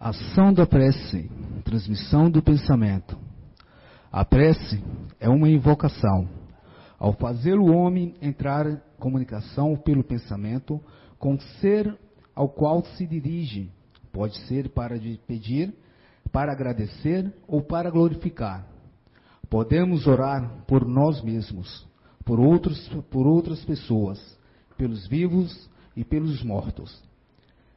Ação da prece, transmissão do pensamento. A prece é uma invocação. Ao fazer o homem entrar em comunicação pelo pensamento com o ser ao qual se dirige, pode ser para pedir, para agradecer ou para glorificar. Podemos orar por nós mesmos, por, outros, por outras pessoas, pelos vivos e pelos mortos.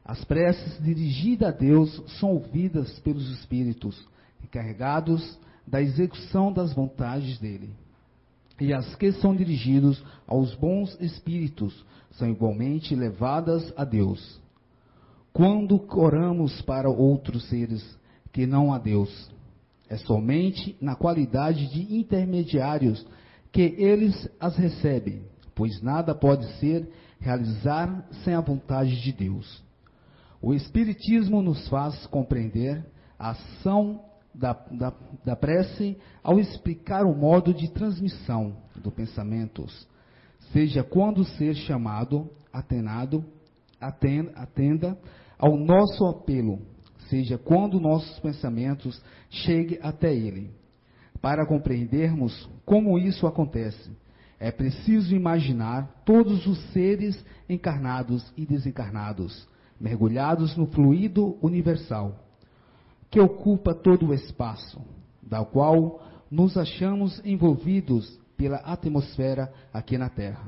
As preces dirigidas a Deus são ouvidas pelos Espíritos, encarregados da execução das vontades dele. E as que são dirigidas aos bons espíritos são igualmente levadas a Deus. Quando oramos para outros seres que não a Deus, é somente na qualidade de intermediários que eles as recebem, pois nada pode ser realizar sem a vontade de Deus. O Espiritismo nos faz compreender a ação da, da, da prece ao explicar o modo de transmissão do pensamentos, seja quando ser chamado, atenado, atenda, atenda ao nosso apelo, seja quando nossos pensamentos cheguem até ele. Para compreendermos como isso acontece, é preciso imaginar todos os seres encarnados e desencarnados mergulhados no fluido universal, que ocupa todo o espaço, da qual nos achamos envolvidos pela atmosfera aqui na Terra.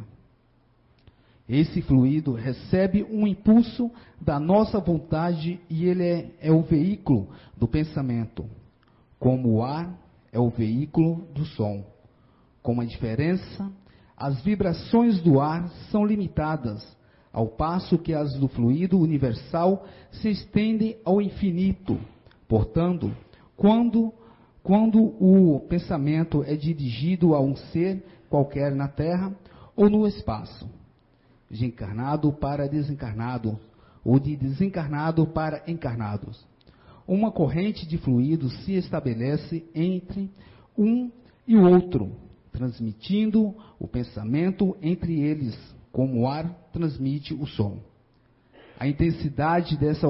Esse fluido recebe um impulso da nossa vontade e ele é, é o veículo do pensamento, como o ar é o veículo do som. Com a diferença, as vibrações do ar são limitadas ao passo que as do fluido universal se estendem ao infinito. Portanto, quando, quando o pensamento é dirigido a um ser qualquer na Terra ou no espaço, de encarnado para desencarnado, ou de desencarnado para encarnados, uma corrente de fluido se estabelece entre um e o outro, transmitindo o pensamento entre eles como o ar transmite o som. A intensidade dessa,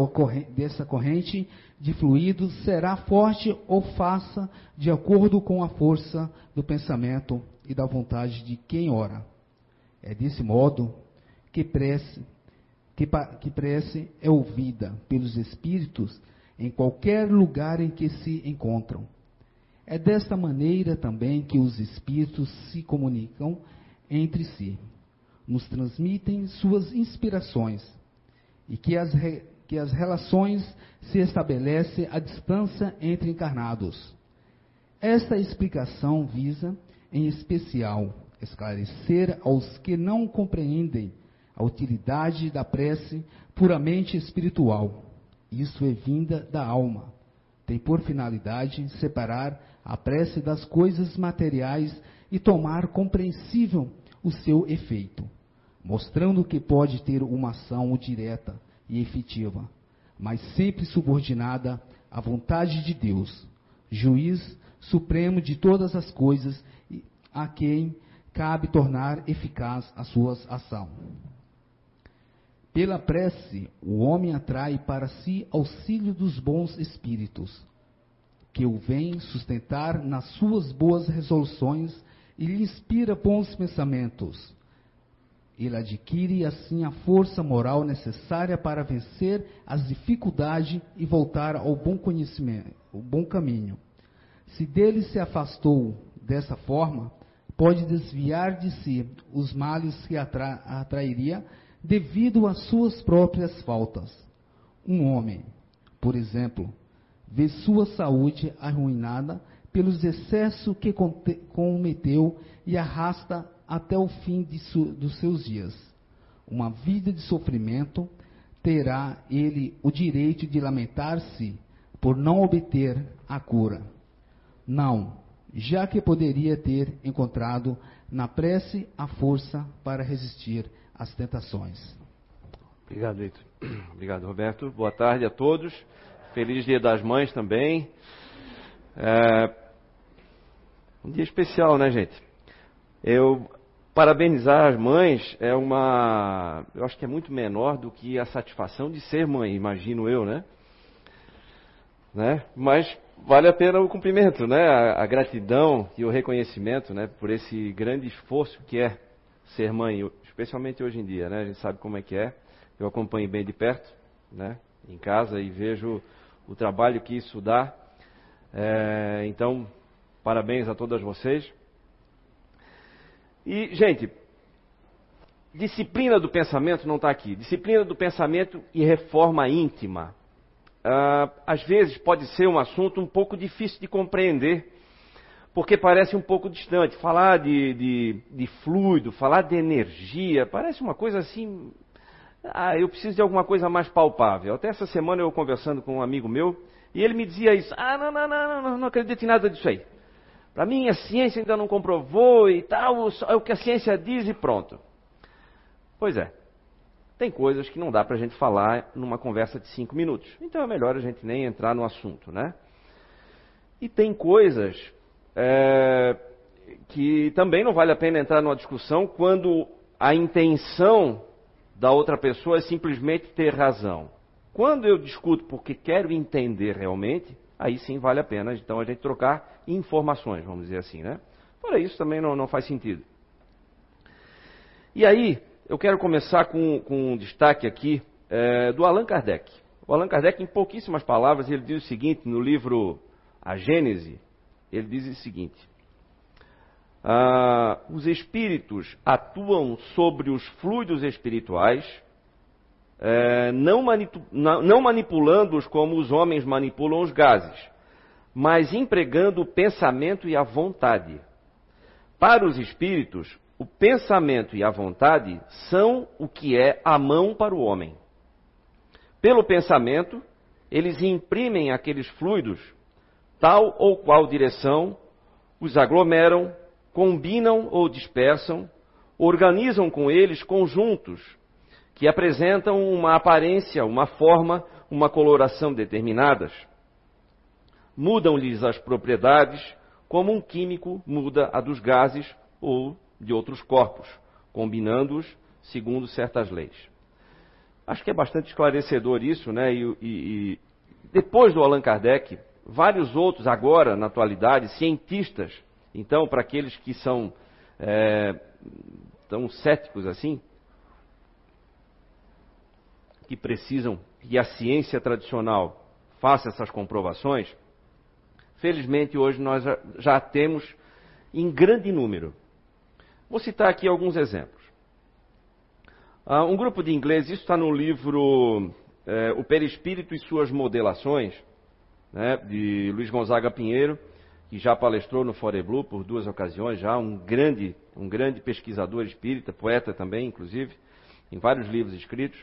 dessa corrente de fluido será forte ou faça de acordo com a força do pensamento e da vontade de quem ora. É desse modo que prece, que, que prece é ouvida pelos espíritos em qualquer lugar em que se encontram. É desta maneira também que os espíritos se comunicam entre si nos transmitem suas inspirações e que as, re, que as relações se estabelecem à distância entre encarnados. Esta explicação visa, em especial, esclarecer aos que não compreendem a utilidade da prece puramente espiritual. Isso é vinda da alma. Tem por finalidade separar a prece das coisas materiais e tomar compreensível o seu efeito mostrando que pode ter uma ação direta e efetiva, mas sempre subordinada à vontade de Deus, juiz supremo de todas as coisas, a quem cabe tornar eficaz a sua ação. Pela prece, o homem atrai para si auxílio dos bons espíritos, que o vêm sustentar nas suas boas resoluções e lhe inspira bons pensamentos ele adquire assim a força moral necessária para vencer as dificuldades e voltar ao bom conhecimento, ao bom caminho. Se dele se afastou dessa forma, pode desviar de si os males que atra atrairia devido às suas próprias faltas. Um homem, por exemplo, vê sua saúde arruinada pelos excessos que cometeu e arrasta até o fim su, dos seus dias. Uma vida de sofrimento, terá ele o direito de lamentar-se por não obter a cura. Não, já que poderia ter encontrado na prece a força para resistir às tentações. Obrigado, Vitor. Obrigado, Roberto. Boa tarde a todos. Feliz Dia das Mães também. É... Um dia especial, né, gente? Eu parabenizar as mães é uma. Eu acho que é muito menor do que a satisfação de ser mãe, imagino eu, né? né? Mas vale a pena o cumprimento, né? A, a, gratidão e o reconhecimento, né? Por esse grande esforço que é ser mãe, especialmente hoje em dia, né? A gente sabe como é que é. Eu acompanho bem de perto, né? Em casa e vejo o trabalho que isso dá. É, então, parabéns a todas vocês. E, gente, disciplina do pensamento não está aqui. Disciplina do pensamento e reforma íntima uh, às vezes pode ser um assunto um pouco difícil de compreender, porque parece um pouco distante. Falar de, de, de fluido, falar de energia, parece uma coisa assim. Ah, eu preciso de alguma coisa mais palpável. Até essa semana eu conversando com um amigo meu, e ele me dizia isso. Ah, não, não, não, não, não acredito em nada disso aí. Para mim a ciência ainda não comprovou e tal, é o que a ciência diz e pronto. Pois é, tem coisas que não dá para a gente falar numa conversa de cinco minutos. Então é melhor a gente nem entrar no assunto, né? E tem coisas é, que também não vale a pena entrar numa discussão quando a intenção da outra pessoa é simplesmente ter razão. Quando eu discuto porque quero entender realmente, aí sim vale a pena então a gente trocar informações, vamos dizer assim, né? Para isso também não, não faz sentido. E aí, eu quero começar com, com um destaque aqui é, do Allan Kardec. O Allan Kardec, em pouquíssimas palavras, ele diz o seguinte no livro A Gênese, ele diz o seguinte: ah, os espíritos atuam sobre os fluidos espirituais, é, não, manipu não manipulando-os como os homens manipulam os gases, mas empregando o pensamento e a vontade. Para os espíritos, o pensamento e a vontade são o que é a mão para o homem. Pelo pensamento, eles imprimem aqueles fluidos, tal ou qual direção, os aglomeram, combinam ou dispersam, organizam com eles conjuntos que apresentam uma aparência, uma forma, uma coloração determinadas. Mudam-lhes as propriedades, como um químico muda a dos gases ou de outros corpos, combinando-os segundo certas leis. Acho que é bastante esclarecedor isso, né? E, e, e, depois do Allan Kardec, vários outros agora, na atualidade, cientistas. Então, para aqueles que são é, tão céticos assim, que precisam que a ciência tradicional faça essas comprovações, felizmente hoje nós já temos em grande número Vou citar aqui alguns exemplos. Uh, um grupo de ingleses, isso está no livro é, O Perispírito e Suas Modelações, né, de Luiz Gonzaga Pinheiro, que já palestrou no Fore Blue por duas ocasiões, já um grande, um grande pesquisador espírita, poeta também, inclusive, em vários livros escritos.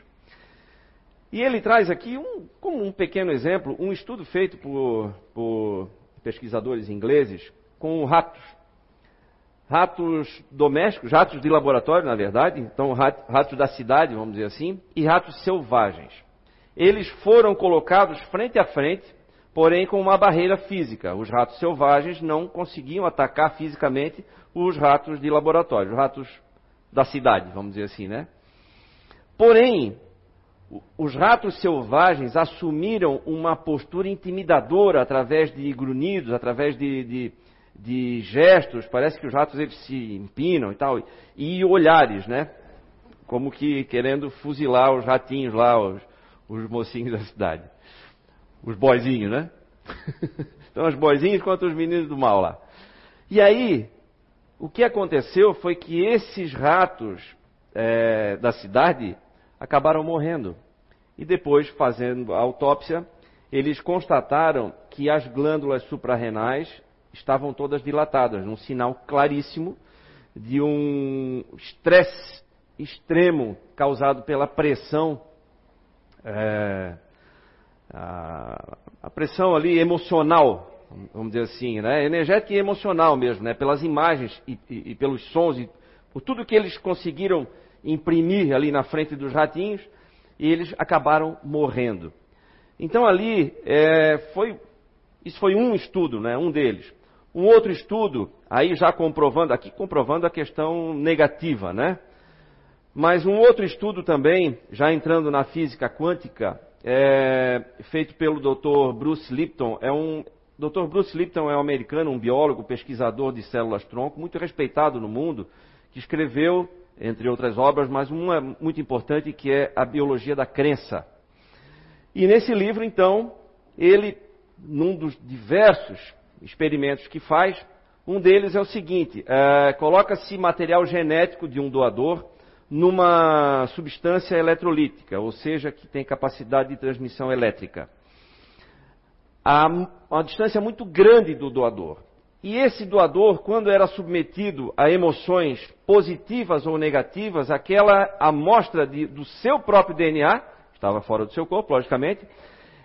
E ele traz aqui, um, como um pequeno exemplo, um estudo feito por, por pesquisadores ingleses com ratos ratos domésticos, ratos de laboratório, na verdade, então ratos da cidade, vamos dizer assim, e ratos selvagens. Eles foram colocados frente a frente, porém com uma barreira física. Os ratos selvagens não conseguiam atacar fisicamente os ratos de laboratório, os ratos da cidade, vamos dizer assim, né? Porém, os ratos selvagens assumiram uma postura intimidadora através de grunhidos, através de, de de gestos, parece que os ratos eles se empinam e tal, e olhares, né? Como que querendo fuzilar os ratinhos lá, os, os mocinhos da cidade. Os boizinhos, né? então os boizinhos contra os meninos do mal lá. E aí, o que aconteceu foi que esses ratos é, da cidade acabaram morrendo. E depois, fazendo a autópsia, eles constataram que as glândulas suprarrenais estavam todas dilatadas, um sinal claríssimo de um estresse extremo causado pela pressão, é, a, a, pressão ali emocional, vamos dizer assim, né? energética e emocional mesmo, né? pelas imagens e, e, e pelos sons, e por tudo que eles conseguiram imprimir ali na frente dos ratinhos, e eles acabaram morrendo. Então ali é, foi, isso foi um estudo, né? um deles. Um outro estudo, aí já comprovando, aqui comprovando a questão negativa, né? Mas um outro estudo também, já entrando na física quântica, é, feito pelo Dr. Bruce Lipton. É um, Dr. Bruce Lipton é um americano, um biólogo, pesquisador de células-tronco, muito respeitado no mundo, que escreveu, entre outras obras, mas uma muito importante que é A Biologia da Crença. E nesse livro, então, ele, num dos diversos experimentos que faz, um deles é o seguinte: é, coloca-se material genético de um doador numa substância eletrolítica, ou seja, que tem capacidade de transmissão elétrica, a uma distância muito grande do doador. E esse doador, quando era submetido a emoções positivas ou negativas, aquela amostra de, do seu próprio DNA, estava fora do seu corpo, logicamente,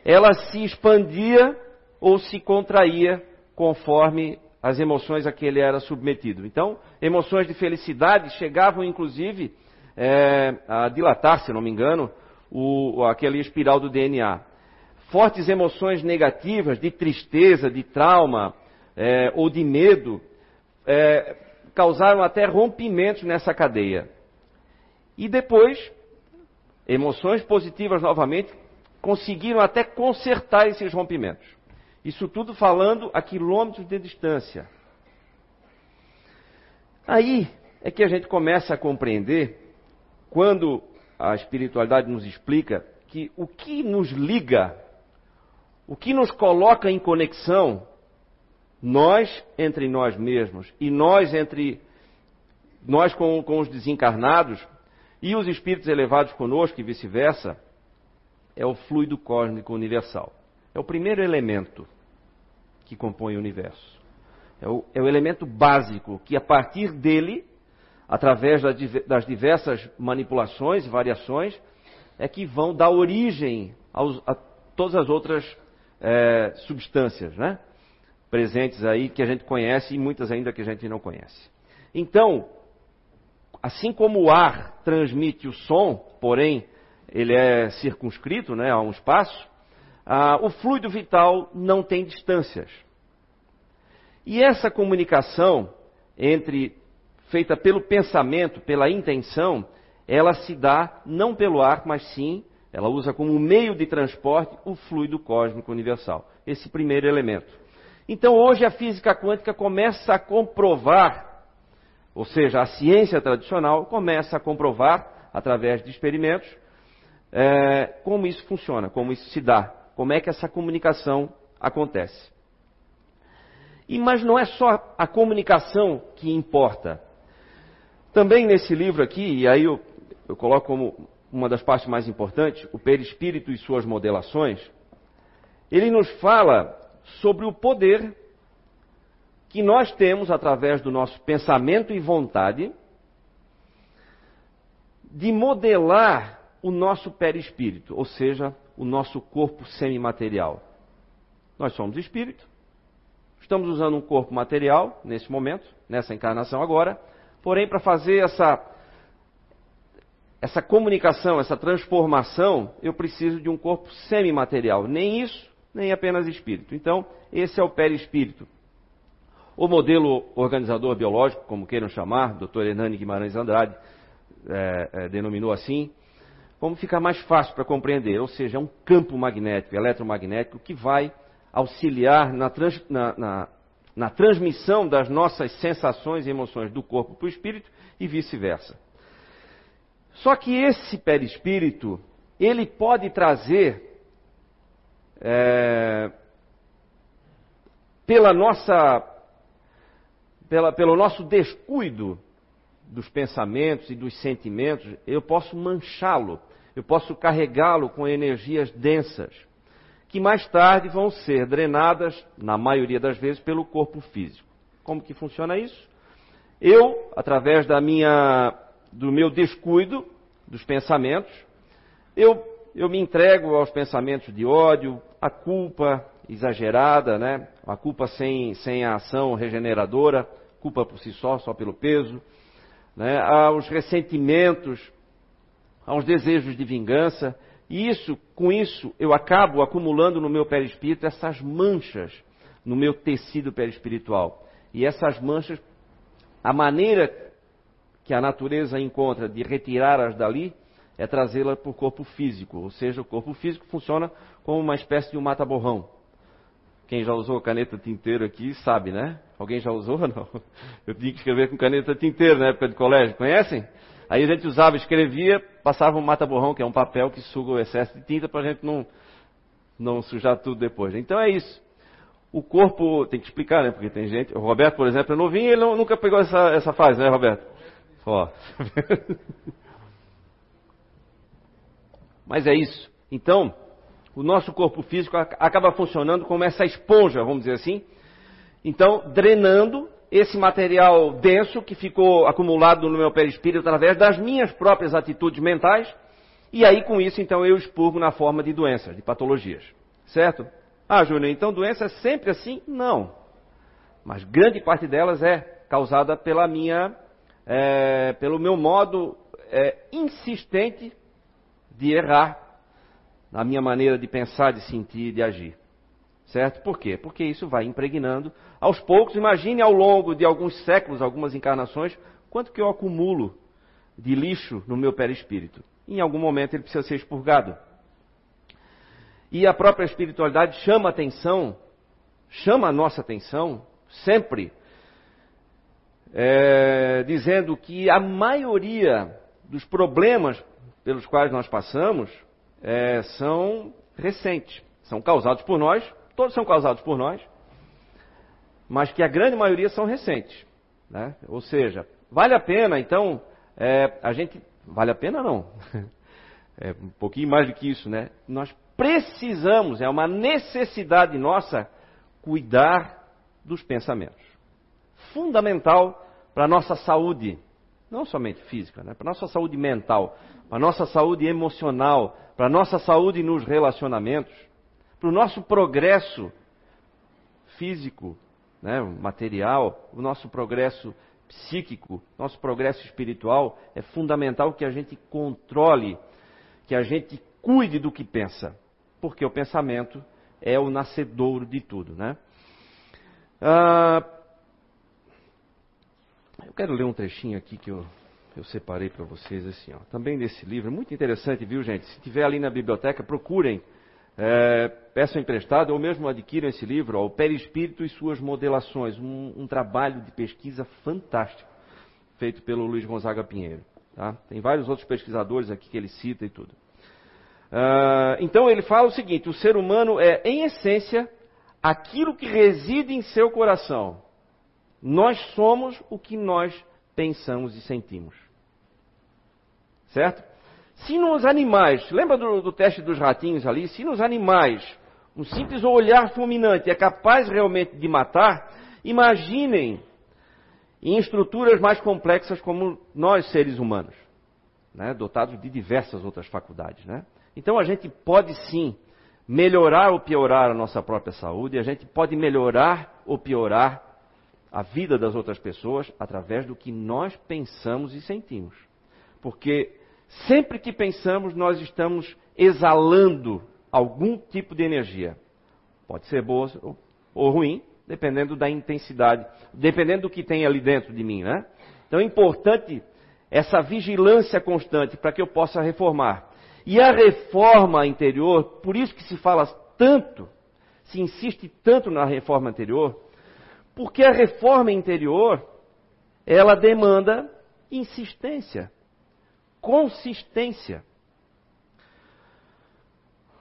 ela se expandia ou se contraía conforme as emoções a que ele era submetido. Então, emoções de felicidade chegavam, inclusive, é, a dilatar, se não me engano, o, aquele espiral do DNA. Fortes emoções negativas, de tristeza, de trauma é, ou de medo, é, causaram até rompimentos nessa cadeia. E depois, emoções positivas novamente conseguiram até consertar esses rompimentos. Isso tudo falando a quilômetros de distância. Aí é que a gente começa a compreender quando a espiritualidade nos explica que o que nos liga, o que nos coloca em conexão, nós entre nós mesmos e nós entre nós com, com os desencarnados e os espíritos elevados conosco e vice-versa, é o fluido cósmico universal. É o primeiro elemento que compõe o universo. É o, é o elemento básico que, a partir dele, através das diversas manipulações e variações, é que vão dar origem aos, a todas as outras é, substâncias, né? Presentes aí que a gente conhece e muitas ainda que a gente não conhece. Então, assim como o ar transmite o som, porém ele é circunscrito né, a um espaço, ah, o fluido vital não tem distâncias. E essa comunicação entre feita pelo pensamento, pela intenção, ela se dá não pelo ar, mas sim, ela usa como meio de transporte o fluido cósmico universal. Esse primeiro elemento. Então hoje a física quântica começa a comprovar, ou seja, a ciência tradicional começa a comprovar, através de experimentos, é, como isso funciona, como isso se dá, como é que essa comunicação acontece. E, mas não é só a comunicação que importa. Também nesse livro aqui, e aí eu, eu coloco como uma das partes mais importantes, o perispírito e suas modelações, ele nos fala sobre o poder que nós temos através do nosso pensamento e vontade de modelar o nosso perispírito, ou seja, o nosso corpo semimaterial. Nós somos espírito, estamos usando um corpo material nesse momento, nessa encarnação agora, Porém, para fazer essa, essa comunicação, essa transformação, eu preciso de um corpo semimaterial. Nem isso, nem apenas espírito. Então, esse é o perispírito. O modelo organizador biológico, como queiram chamar, Dr. Hernani Guimarães Andrade é, é, denominou assim, como ficar mais fácil para compreender, ou seja, é um campo magnético, eletromagnético, que vai auxiliar na, trans, na, na na transmissão das nossas sensações e emoções do corpo para o espírito e vice-versa. Só que esse perispírito, ele pode trazer, é, pela nossa, pela, pelo nosso descuido dos pensamentos e dos sentimentos, eu posso manchá-lo, eu posso carregá-lo com energias densas que mais tarde vão ser drenadas, na maioria das vezes, pelo corpo físico. Como que funciona isso? Eu, através da minha, do meu descuido dos pensamentos, eu, eu me entrego aos pensamentos de ódio, a culpa exagerada, né? a culpa sem, sem a ação regeneradora, culpa por si só, só pelo peso, né? aos ressentimentos, aos desejos de vingança, e isso, com isso, eu acabo acumulando no meu perispírito essas manchas no meu tecido perispiritual. E essas manchas, a maneira que a natureza encontra de retirá-las dali é trazê-la para o corpo físico. Ou seja, o corpo físico funciona como uma espécie de um mata-borrão. Quem já usou caneta tinteiro aqui sabe, né? Alguém já usou ou não? Eu tinha que escrever com caneta tinteiro na época de colégio, conhecem? Aí a gente usava, escrevia, passava um mata-borrão, que é um papel que suga o excesso de tinta para a gente não, não sujar tudo depois. Então é isso. O corpo, tem que explicar, né? Porque tem gente. O Roberto, por exemplo, é novinho, ele não, nunca pegou essa, essa fase, né, Roberto? Ó. Mas é isso. Então, o nosso corpo físico acaba funcionando como essa esponja, vamos dizer assim. Então, drenando esse material denso que ficou acumulado no meu perispírito através das minhas próprias atitudes mentais. E aí, com isso, então, eu expurgo na forma de doenças, de patologias. Certo? Ah, Júnior, então doença é sempre assim? Não. Mas grande parte delas é causada pela minha, é, pelo meu modo é, insistente de errar na minha maneira de pensar, de sentir, de agir. Certo? Por quê? Porque isso vai impregnando. Aos poucos, imagine ao longo de alguns séculos, algumas encarnações, quanto que eu acumulo de lixo no meu perispírito. Em algum momento ele precisa ser expurgado. E a própria espiritualidade chama atenção, chama a nossa atenção, sempre, é, dizendo que a maioria dos problemas pelos quais nós passamos é, são recentes, são causados por nós, todos são causados por nós, mas que a grande maioria são recentes. Né? Ou seja, vale a pena, então, é, a gente. Vale a pena não. É um pouquinho mais do que isso, né? Nós precisamos, é uma necessidade nossa, cuidar dos pensamentos. Fundamental para a nossa saúde, não somente física, né? para a nossa saúde mental, para a nossa saúde emocional, para a nossa saúde nos relacionamentos, para o nosso progresso físico, né? material, o nosso progresso psíquico, nosso progresso espiritual, é fundamental que a gente controle, que a gente cuide do que pensa porque o pensamento é o nascedouro de tudo, né? Ah, eu quero ler um trechinho aqui que eu, eu separei para vocês, assim, ó, também desse livro, muito interessante, viu, gente? Se tiver ali na biblioteca, procurem, é, peçam emprestado ou mesmo adquiram esse livro, ó, O Perispírito e Suas Modelações, um, um trabalho de pesquisa fantástico, feito pelo Luiz Gonzaga Pinheiro. Tá? Tem vários outros pesquisadores aqui que ele cita e tudo. Uh, então ele fala o seguinte: o ser humano é, em essência, aquilo que reside em seu coração. Nós somos o que nós pensamos e sentimos. Certo? Se nos animais, lembra do, do teste dos ratinhos ali? Se nos animais um simples olhar fulminante é capaz realmente de matar, imaginem em estruturas mais complexas como nós, seres humanos, né? dotados de diversas outras faculdades. Né? Então a gente pode sim melhorar ou piorar a nossa própria saúde, a gente pode melhorar ou piorar a vida das outras pessoas através do que nós pensamos e sentimos. Porque sempre que pensamos, nós estamos exalando algum tipo de energia. Pode ser boa ou ruim, dependendo da intensidade, dependendo do que tem ali dentro de mim, né? Então é importante essa vigilância constante para que eu possa reformar. E a reforma interior, por isso que se fala tanto, se insiste tanto na reforma interior, porque a reforma interior, ela demanda insistência, consistência.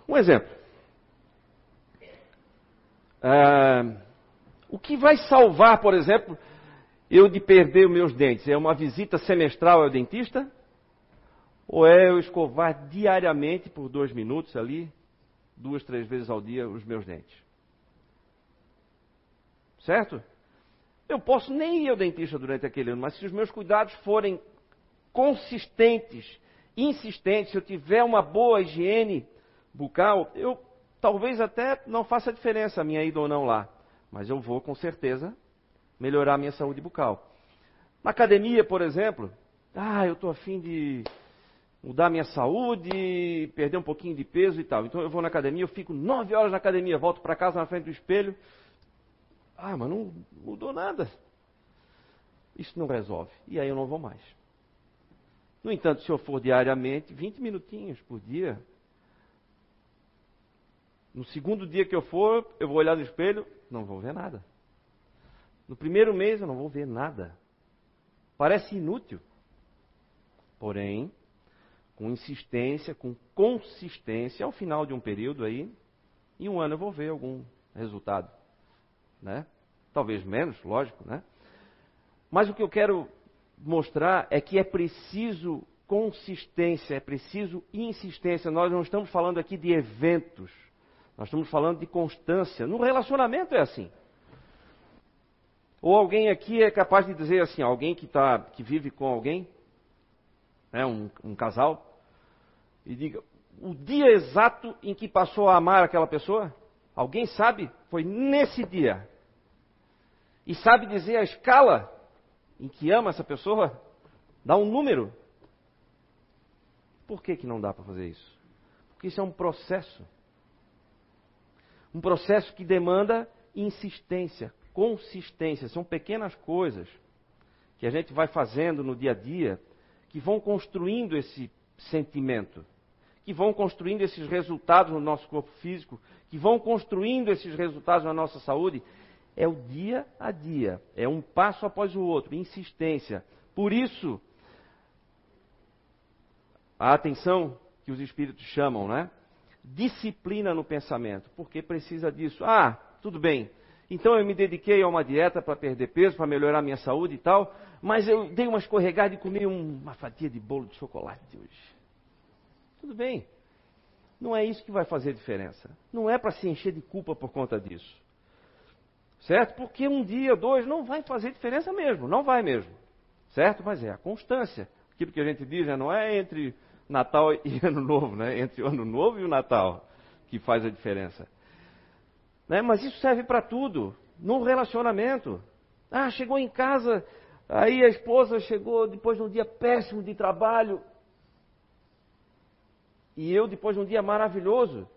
Um exemplo. Ah, o que vai salvar, por exemplo, eu de perder os meus dentes? É uma visita semestral ao dentista? Ou é eu escovar diariamente por dois minutos ali, duas, três vezes ao dia, os meus dentes? Certo? Eu posso nem ir ao dentista durante aquele ano, mas se os meus cuidados forem consistentes, insistentes, se eu tiver uma boa higiene bucal, eu talvez até não faça diferença a minha ida ou não lá, mas eu vou com certeza melhorar a minha saúde bucal. Na academia, por exemplo, ah, eu estou afim de mudar minha saúde, perder um pouquinho de peso e tal. Então eu vou na academia, eu fico nove horas na academia, volto para casa na frente do espelho. Ah, mas não mudou nada. Isso não resolve. E aí eu não vou mais. No entanto, se eu for diariamente, 20 minutinhos por dia. No segundo dia que eu for, eu vou olhar no espelho, não vou ver nada. No primeiro mês, eu não vou ver nada. Parece inútil. Porém, com insistência, com consistência, ao final de um período aí, em um ano eu vou ver algum resultado, né? Talvez menos, lógico, né? Mas o que eu quero mostrar é que é preciso consistência, é preciso insistência. Nós não estamos falando aqui de eventos, nós estamos falando de constância. No relacionamento é assim. Ou alguém aqui é capaz de dizer assim, alguém que, tá, que vive com alguém, né, um, um casal, e diga, o dia exato em que passou a amar aquela pessoa? Alguém sabe? Foi nesse dia. E sabe dizer a escala em que ama essa pessoa? Dá um número. Por que, que não dá para fazer isso? Porque isso é um processo. Um processo que demanda insistência, consistência. São pequenas coisas que a gente vai fazendo no dia a dia que vão construindo esse sentimento, que vão construindo esses resultados no nosso corpo físico, que vão construindo esses resultados na nossa saúde é o dia a dia, é um passo após o outro, insistência. Por isso, a atenção que os espíritos chamam, né? Disciplina no pensamento, porque precisa disso. Ah, tudo bem. Então eu me dediquei a uma dieta para perder peso, para melhorar minha saúde e tal, mas eu dei uma escorregada e comi uma fatia de bolo de chocolate hoje. Tudo bem. Não é isso que vai fazer diferença. Não é para se encher de culpa por conta disso. Certo? Porque um dia, dois, não vai fazer diferença mesmo, não vai mesmo. Certo? Mas é a constância. Aquilo que a gente diz, né? não é entre Natal e Ano Novo, né? Entre o Ano Novo e o Natal que faz a diferença. Né? Mas isso serve para tudo. No relacionamento. Ah, chegou em casa, aí a esposa chegou depois de um dia péssimo de trabalho. E eu, depois de um dia maravilhoso,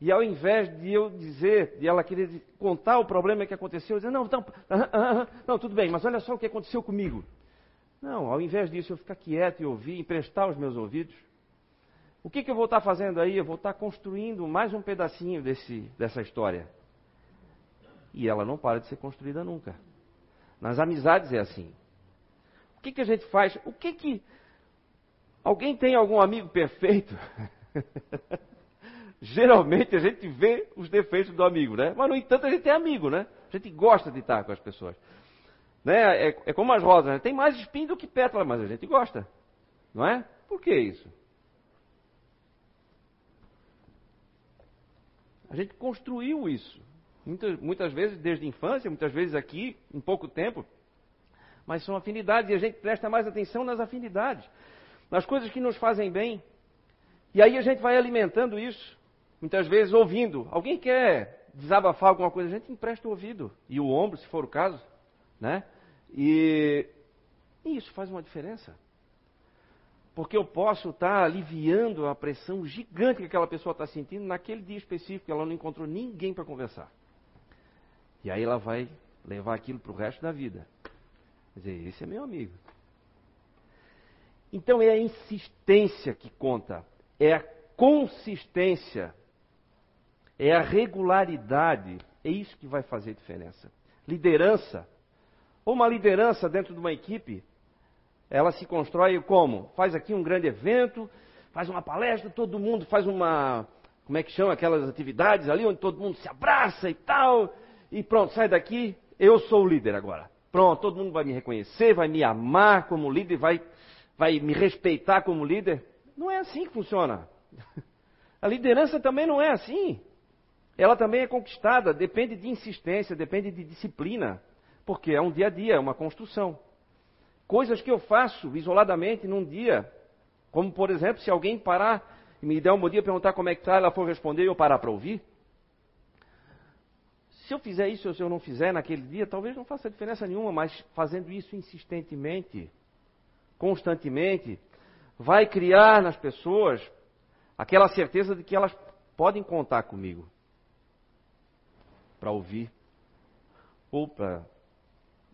e ao invés de eu dizer, de ela querer contar o problema que aconteceu, eu dizer, não, então, não, tudo bem, mas olha só o que aconteceu comigo. Não, ao invés disso, eu ficar quieto e ouvir, emprestar os meus ouvidos. O que, que eu vou estar fazendo aí? Eu vou estar construindo mais um pedacinho desse, dessa história. E ela não para de ser construída nunca. Nas amizades é assim. O que, que a gente faz? O que que. Alguém tem algum amigo perfeito? geralmente a gente vê os defeitos do amigo, né? Mas, no entanto, a gente é amigo, né? A gente gosta de estar com as pessoas. Né? É, é como as rosas, né? tem mais espinho do que pétala, mas a gente gosta. Não é? Por que isso? A gente construiu isso. Muitas, muitas vezes desde a infância, muitas vezes aqui, em pouco tempo. Mas são afinidades e a gente presta mais atenção nas afinidades, nas coisas que nos fazem bem. E aí a gente vai alimentando isso muitas vezes ouvindo. Alguém quer desabafar alguma coisa, a gente empresta o ouvido e o ombro, se for o caso, né? E, e isso faz uma diferença. Porque eu posso estar aliviando a pressão gigante que aquela pessoa está sentindo naquele dia específico, ela não encontrou ninguém para conversar. E aí ela vai levar aquilo para o resto da vida. Quer dizer, esse é meu amigo. Então é a insistência que conta, é a consistência é a regularidade, é isso que vai fazer diferença. Liderança, ou uma liderança dentro de uma equipe, ela se constrói como? Faz aqui um grande evento, faz uma palestra, todo mundo faz uma, como é que chama aquelas atividades ali, onde todo mundo se abraça e tal, e pronto, sai daqui, eu sou o líder agora. Pronto, todo mundo vai me reconhecer, vai me amar como líder, vai, vai me respeitar como líder. Não é assim que funciona. A liderança também não é assim ela também é conquistada, depende de insistência, depende de disciplina, porque é um dia a dia, é uma construção. Coisas que eu faço isoladamente num dia, como por exemplo, se alguém parar e me der um bom dia perguntar como é que está, ela for responder e eu parar para ouvir. Se eu fizer isso ou se eu não fizer naquele dia, talvez não faça diferença nenhuma, mas fazendo isso insistentemente, constantemente, vai criar nas pessoas aquela certeza de que elas podem contar comigo para ouvir, ou para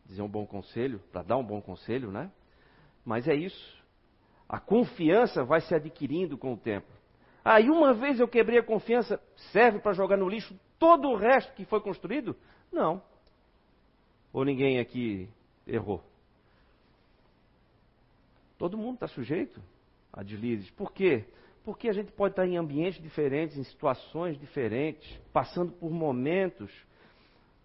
dizer um bom conselho, para dar um bom conselho, né? Mas é isso. A confiança vai se adquirindo com o tempo. Aí ah, uma vez eu quebrei a confiança, serve para jogar no lixo todo o resto que foi construído? Não. Ou ninguém aqui errou? Todo mundo está sujeito a deslizes. Por quê? Porque a gente pode estar em ambientes diferentes, em situações diferentes, passando por momentos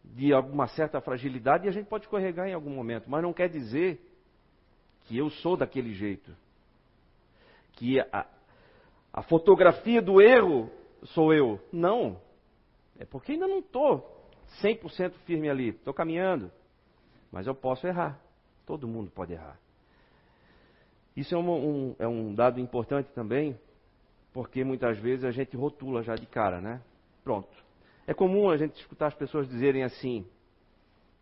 de alguma certa fragilidade e a gente pode escorregar em algum momento, mas não quer dizer que eu sou daquele jeito. Que a, a fotografia do erro sou eu. Não. É porque ainda não estou 100% firme ali. Estou caminhando. Mas eu posso errar. Todo mundo pode errar. Isso é um, um, é um dado importante também, porque muitas vezes a gente rotula já de cara, né? Pronto. É comum a gente escutar as pessoas dizerem assim: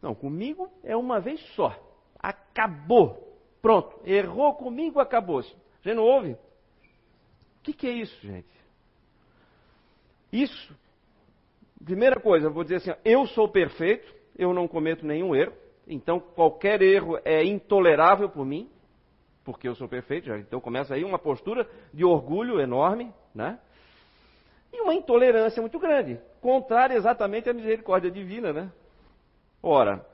Não, comigo é uma vez só. Acabou. Pronto. Errou comigo, acabou. Gente não ouve? O que, que é isso, gente? Isso, primeira coisa, eu vou dizer assim: eu sou perfeito, eu não cometo nenhum erro, então qualquer erro é intolerável por mim porque eu sou perfeito. Já, então começa aí uma postura de orgulho enorme, né? E uma intolerância muito grande, contrária exatamente à misericórdia divina, né? Ora,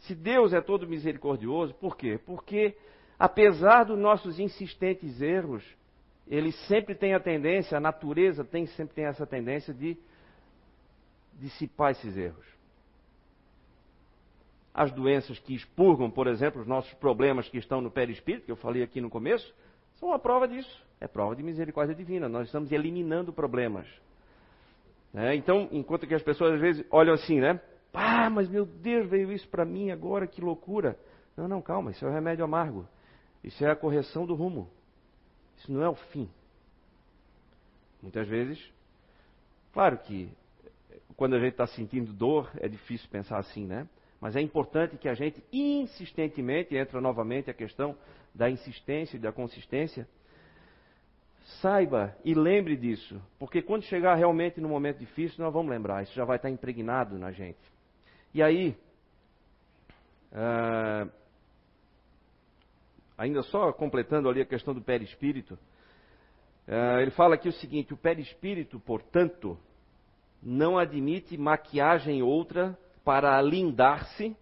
se Deus é todo misericordioso, por quê? Porque apesar dos nossos insistentes erros, ele sempre tem a tendência, a natureza tem sempre tem essa tendência de dissipar esses erros as doenças que expurgam, por exemplo, os nossos problemas que estão no perispírito, que eu falei aqui no começo, são uma prova disso. É prova de misericórdia divina. Nós estamos eliminando problemas. É, então, enquanto que as pessoas às vezes olham assim, né? Ah, mas meu Deus, veio isso para mim agora, que loucura. Não, não, calma, isso é o remédio amargo. Isso é a correção do rumo. Isso não é o fim. Muitas vezes, claro que quando a gente está sentindo dor, é difícil pensar assim, né? Mas é importante que a gente insistentemente, entra novamente a questão da insistência e da consistência, saiba e lembre disso, porque quando chegar realmente no momento difícil, nós vamos lembrar, isso já vai estar impregnado na gente. E aí, uh, ainda só completando ali a questão do perispírito, uh, ele fala aqui o seguinte: o perispírito, portanto, não admite maquiagem outra para lindar-se,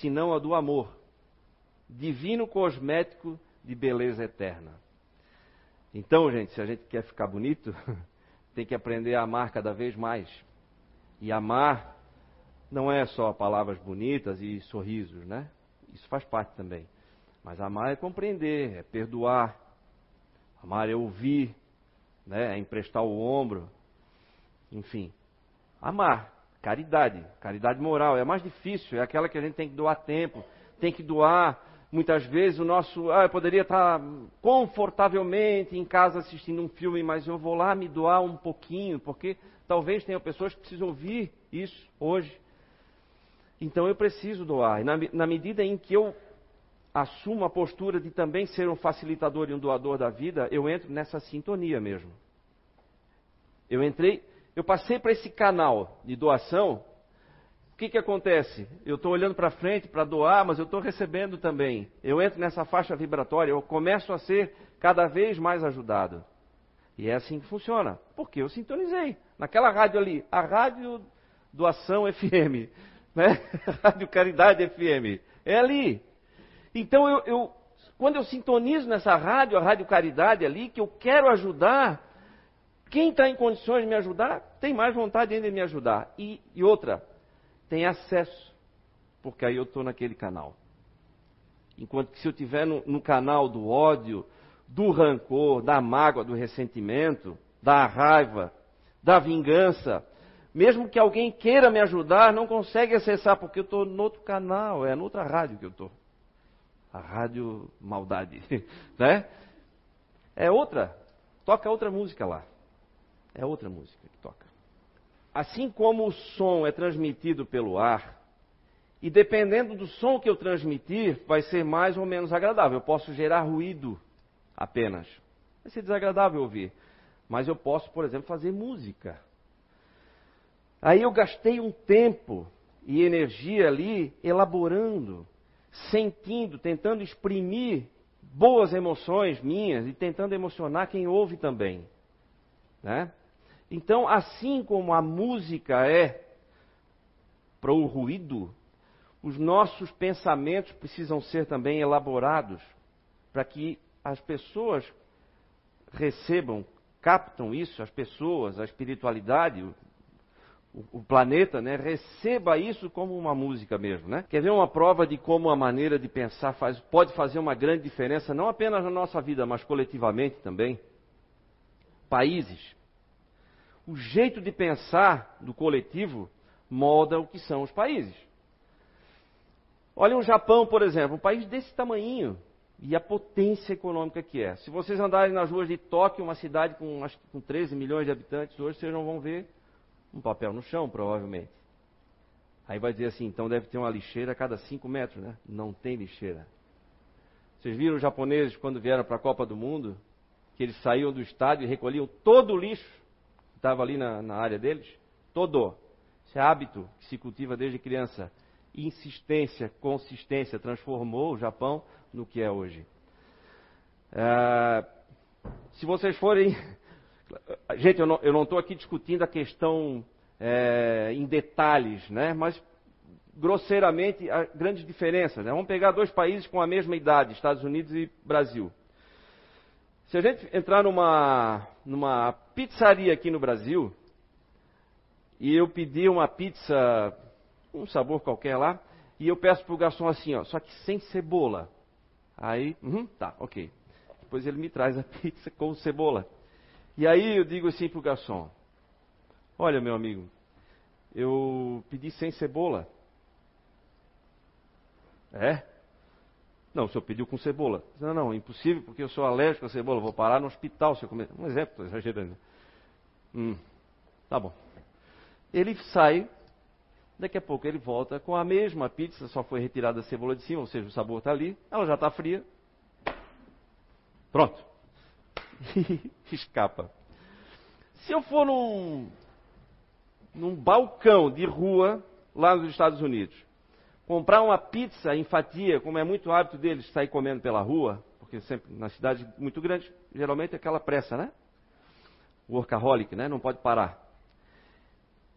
senão a do amor, divino cosmético de beleza eterna. Então, gente, se a gente quer ficar bonito, tem que aprender a amar cada vez mais. E amar não é só palavras bonitas e sorrisos, né? Isso faz parte também. Mas amar é compreender, é perdoar. Amar é ouvir, né? é emprestar o ombro. Enfim, amar. Caridade, caridade moral, é mais difícil, é aquela que a gente tem que doar tempo, tem que doar muitas vezes o nosso. Ah, eu poderia estar confortavelmente em casa assistindo um filme, mas eu vou lá me doar um pouquinho, porque talvez tenha pessoas que precisam ouvir isso hoje. Então eu preciso doar. E na, na medida em que eu assumo a postura de também ser um facilitador e um doador da vida, eu entro nessa sintonia mesmo. Eu entrei, eu passei para esse canal de doação, o que, que acontece? Eu estou olhando para frente para doar, mas eu estou recebendo também. Eu entro nessa faixa vibratória, eu começo a ser cada vez mais ajudado. E é assim que funciona. Porque eu sintonizei. Naquela rádio ali, a Rádio Doação FM, né? Rádio Caridade FM. É ali. Então eu, eu, quando eu sintonizo nessa rádio, a Rádio Caridade ali, que eu quero ajudar, quem está em condições de me ajudar, tem mais vontade ainda de me ajudar. E, e outra, tem acesso, porque aí eu estou naquele canal. Enquanto que se eu estiver no, no canal do ódio, do rancor, da mágoa, do ressentimento, da raiva, da vingança, mesmo que alguém queira me ajudar, não consegue acessar, porque eu estou no outro canal, é noutra rádio que eu estou. A rádio maldade, né? É outra, toca outra música lá. É outra música que toca. Assim como o som é transmitido pelo ar, e dependendo do som que eu transmitir, vai ser mais ou menos agradável. Eu posso gerar ruído apenas. Vai ser desagradável ouvir. Mas eu posso, por exemplo, fazer música. Aí eu gastei um tempo e energia ali elaborando, sentindo, tentando exprimir boas emoções minhas e tentando emocionar quem ouve também. Né? Então, assim como a música é para o ruído, os nossos pensamentos precisam ser também elaborados para que as pessoas recebam, captam isso, as pessoas, a espiritualidade, o, o, planeta, né, receba isso como uma música mesmo, né? Quer ver uma prova de como a maneira de pensar faz, pode fazer uma grande diferença, não apenas na nossa vida, mas coletivamente também? Países. O jeito de pensar do coletivo molda o que são os países. Olha o Japão, por exemplo, um país desse tamanho e a potência econômica que é. Se vocês andarem nas ruas de Tóquio, uma cidade com, acho, com 13 milhões de habitantes, hoje vocês não vão ver um papel no chão, provavelmente. Aí vai dizer assim, então deve ter uma lixeira a cada 5 metros, né? Não tem lixeira. Vocês viram os japoneses quando vieram para a Copa do Mundo? Que eles saíam do estádio e recolhiam todo o lixo estava ali na, na área deles? Todo. Esse é hábito que se cultiva desde criança. Insistência, consistência, transformou o Japão no que é hoje. É, se vocês forem Gente, eu não estou aqui discutindo a questão é, em detalhes, né? mas grosseiramente há grandes diferenças. Né? Vamos pegar dois países com a mesma idade, Estados Unidos e Brasil. Se a gente entrar numa, numa pizzaria aqui no Brasil e eu pedir uma pizza, um sabor qualquer lá, e eu peço para o garçom assim, ó, só que sem cebola. Aí, uhum, tá, ok. Depois ele me traz a pizza com cebola. E aí eu digo assim para o garçom: Olha, meu amigo, eu pedi sem cebola. É? Não, o senhor pediu com cebola. Não, não, impossível, porque eu sou alérgico a cebola. Vou parar no hospital se eu comer. Um exemplo, estou exagerando. Hum, tá bom. Ele sai, daqui a pouco ele volta com a mesma pizza, só foi retirada a cebola de cima, ou seja, o sabor está ali, ela já está fria. Pronto. escapa. Se eu for num, num balcão de rua, lá nos Estados Unidos, comprar uma pizza em fatia, como é muito hábito deles sair comendo pela rua, porque sempre na cidade muito grande, geralmente é aquela pressa, né? Workaholic, né? Não pode parar.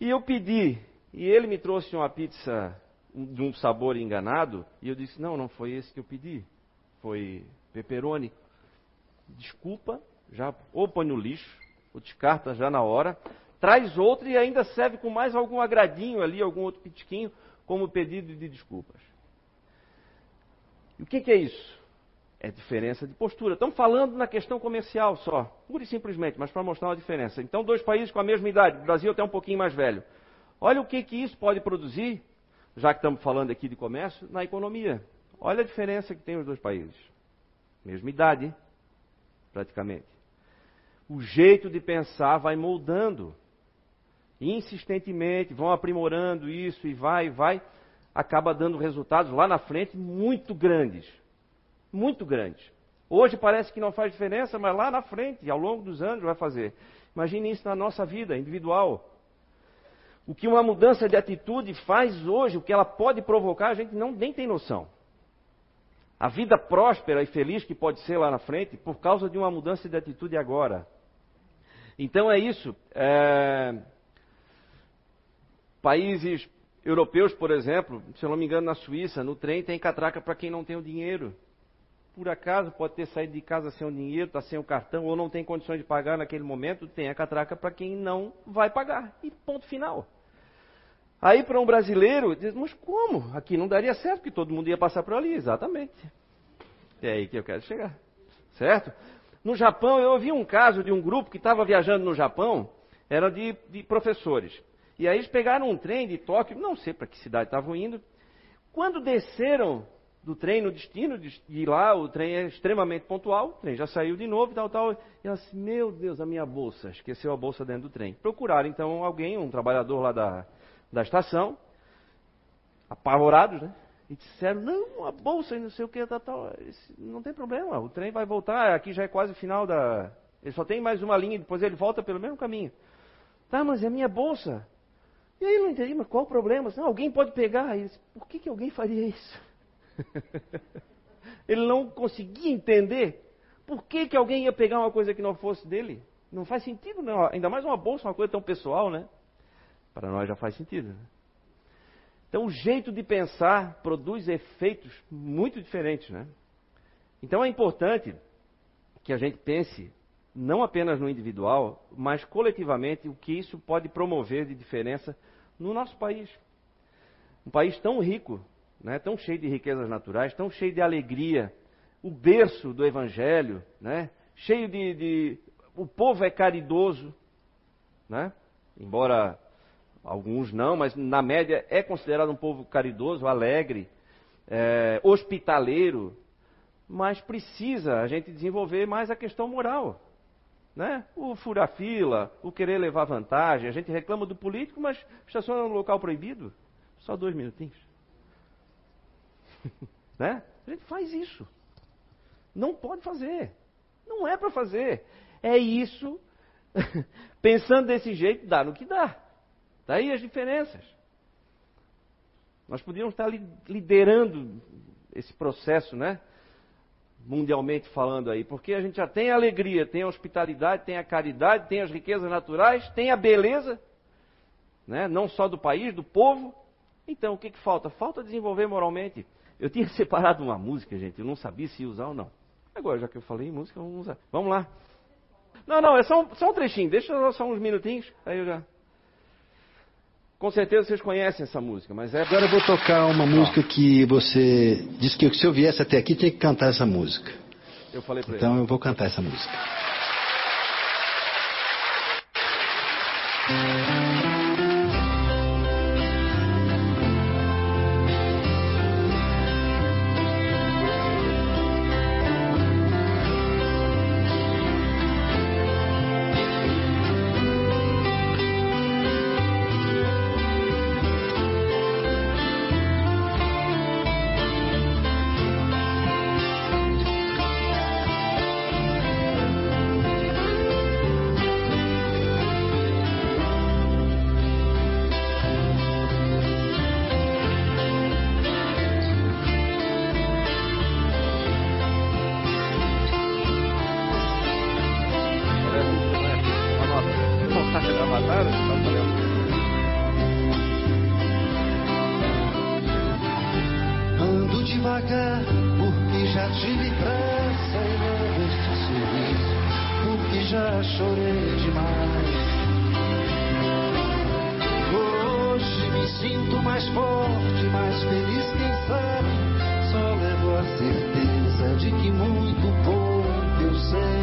E eu pedi, e ele me trouxe uma pizza de um sabor enganado, e eu disse: Não, não foi esse que eu pedi, foi pepperoni. Desculpa, já ou põe no lixo, ou descarta já na hora, traz outro e ainda serve com mais algum agradinho ali, algum outro pitiquinho, como pedido de desculpas. E o que, que é isso? É diferença de postura. Estamos falando na questão comercial só, pura e simplesmente, mas para mostrar uma diferença. Então, dois países com a mesma idade, o Brasil até um pouquinho mais velho. Olha o que, que isso pode produzir, já que estamos falando aqui de comércio, na economia. Olha a diferença que tem os dois países. Mesma idade, praticamente o jeito de pensar vai moldando. Insistentemente, vão aprimorando isso e vai, vai, acaba dando resultados lá na frente muito grandes. Muito grandes. Hoje parece que não faz diferença, mas lá na frente, ao longo dos anos, vai fazer. Imagine isso na nossa vida individual. O que uma mudança de atitude faz hoje, o que ela pode provocar, a gente não nem tem noção. A vida próspera e feliz que pode ser lá na frente por causa de uma mudança de atitude agora. Então é isso. É... Países europeus, por exemplo, se eu não me engano, na Suíça, no trem tem catraca para quem não tem o dinheiro. Por acaso pode ter saído de casa sem o dinheiro, está sem o cartão, ou não tem condições de pagar naquele momento, tem a catraca para quem não vai pagar. E ponto final. Aí para um brasileiro, diz, mas como? Aqui não daria certo, porque todo mundo ia passar por ali. Exatamente. É aí que eu quero chegar. Certo? No Japão, eu ouvi um caso de um grupo que estava viajando no Japão, era de, de, professores. E aí eles pegaram um trem de Tóquio, não sei para que cidade estavam indo. Quando desceram do trem no destino, de lá o trem é extremamente pontual, o trem já saiu de novo e tal, tal. E ela assim, meu Deus, a minha bolsa, esqueceu a bolsa dentro do trem. Procuraram então alguém, um trabalhador lá da, da estação, apavorados, né? E disseram, não, a bolsa e não sei o que, tal, tal. Não tem problema, o trem vai voltar, aqui já é quase o final da. Ele só tem mais uma linha, depois ele volta pelo mesmo caminho. Tá, mas é a minha bolsa. E aí eu não entendi, mas qual o problema? Não, alguém pode pegar. Disse, Por que, que alguém faria isso? Ele não conseguia entender por que, que alguém ia pegar uma coisa que não fosse dele. Não faz sentido, não. Ainda mais uma bolsa, uma coisa tão pessoal, né? Para nós já faz sentido. Né? Então, o jeito de pensar produz efeitos muito diferentes, né? Então, é importante que a gente pense não apenas no individual, mas coletivamente o que isso pode promover de diferença no nosso país. Um país tão rico, né, tão cheio de riquezas naturais, tão cheio de alegria, o berço do Evangelho, né, cheio de, de. O povo é caridoso, né, embora alguns não, mas na média é considerado um povo caridoso, alegre, é, hospitaleiro, mas precisa a gente desenvolver mais a questão moral. Né? O furar fila, o querer levar vantagem. A gente reclama do político, mas estaciona no local proibido. Só dois minutinhos. né? A gente faz isso. Não pode fazer. Não é para fazer. É isso. Pensando desse jeito, dá no que dá. Daí as diferenças. Nós podíamos estar liderando esse processo, né? Mundialmente falando aí, porque a gente já tem a alegria, tem a hospitalidade, tem a caridade, tem as riquezas naturais, tem a beleza, né? não só do país, do povo. Então, o que, que falta? Falta desenvolver moralmente. Eu tinha separado uma música, gente, eu não sabia se usar ou não. Agora, já que eu falei em música, vamos usar. Vamos lá. Não, não, é só um, só um trechinho, deixa só uns minutinhos, aí eu já. Com certeza vocês conhecem essa música, mas é. Agora eu vou tocar uma música que você disse que se eu viesse até aqui tinha que cantar essa música. Eu falei para então ele. eu vou cantar essa música. claro. Tá Ando devagar, porque já tive pressa e não vesti sorriso, porque já chorei demais. Hoje me sinto mais forte, mais feliz, quem sabe? Só levo a certeza de que muito pouco eu sei.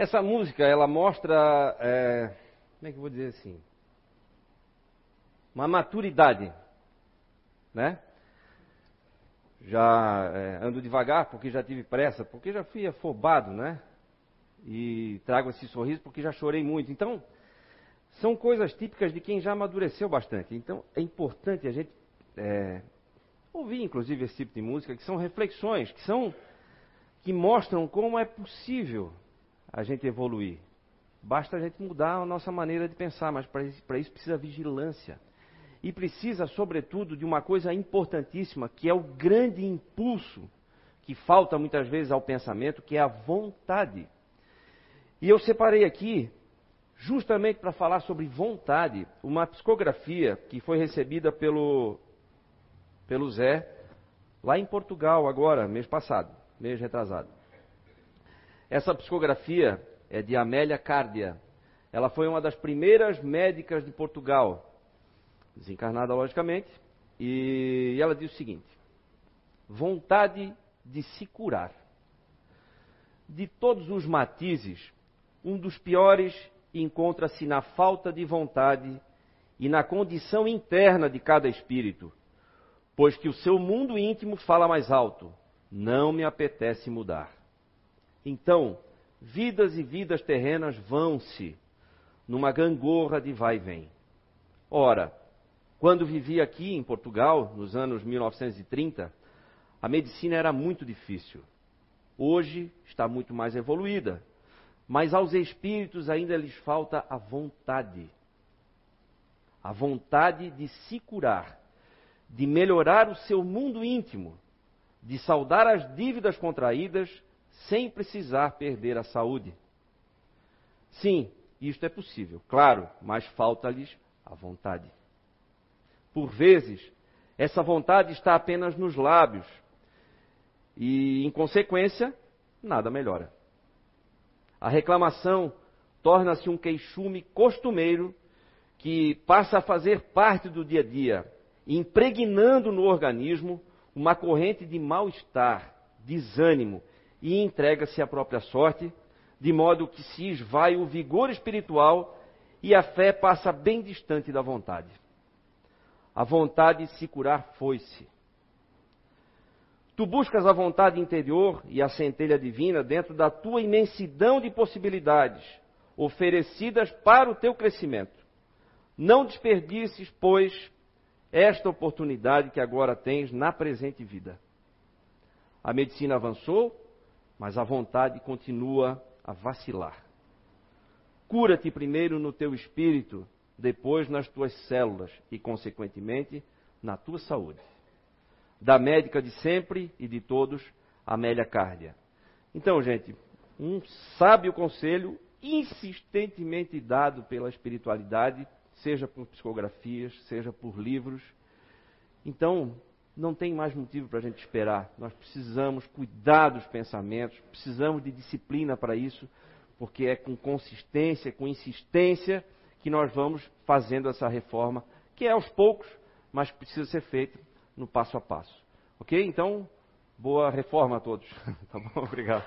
Essa música, ela mostra, é, como é que eu vou dizer assim? Uma maturidade, né? Já é, ando devagar porque já tive pressa, porque já fui afobado, né? E trago esse sorriso porque já chorei muito. Então, são coisas típicas de quem já amadureceu bastante. Então, é importante a gente é, ouvir, inclusive, esse tipo de música, que são reflexões, que são que mostram como é possível a gente evoluir. Basta a gente mudar a nossa maneira de pensar, mas para isso, isso precisa vigilância. E precisa, sobretudo, de uma coisa importantíssima, que é o grande impulso que falta muitas vezes ao pensamento, que é a vontade. E eu separei aqui, justamente para falar sobre vontade, uma psicografia que foi recebida pelo, pelo Zé lá em Portugal agora, mês passado, mês retrasado. Essa psicografia é de Amélia Cárdia. Ela foi uma das primeiras médicas de Portugal, desencarnada logicamente, e ela diz o seguinte: vontade de se curar. De todos os matizes, um dos piores encontra-se na falta de vontade e na condição interna de cada espírito, pois que o seu mundo íntimo fala mais alto: não me apetece mudar. Então, vidas e vidas terrenas vão-se numa gangorra de vai e vem. Ora, quando vivi aqui em Portugal, nos anos 1930, a medicina era muito difícil. Hoje está muito mais evoluída. Mas aos espíritos ainda lhes falta a vontade. A vontade de se curar, de melhorar o seu mundo íntimo, de saldar as dívidas contraídas sem precisar perder a saúde. Sim, isto é possível, claro, mas falta-lhes a vontade. Por vezes, essa vontade está apenas nos lábios, e, em consequência, nada melhora. A reclamação torna-se um queixume costumeiro que passa a fazer parte do dia a dia, impregnando no organismo uma corrente de mal-estar, desânimo e entrega-se à própria sorte, de modo que se esvai o vigor espiritual e a fé passa bem distante da vontade. A vontade de se curar foi-se. Tu buscas a vontade interior e a centelha divina dentro da tua imensidão de possibilidades oferecidas para o teu crescimento. Não desperdices, pois, esta oportunidade que agora tens na presente vida. A medicina avançou, mas a vontade continua a vacilar. Cura-te primeiro no teu espírito, depois nas tuas células e, consequentemente, na tua saúde da médica de sempre e de todos, Amélia Cárdia. Então, gente, um sábio conselho insistentemente dado pela espiritualidade, seja por psicografias, seja por livros. Então, não tem mais motivo para a gente esperar. Nós precisamos cuidar dos pensamentos, precisamos de disciplina para isso, porque é com consistência, com insistência, que nós vamos fazendo essa reforma, que é aos poucos, mas precisa ser feita no passo a passo. Ok? Então, boa reforma a todos. tá bom? Obrigado.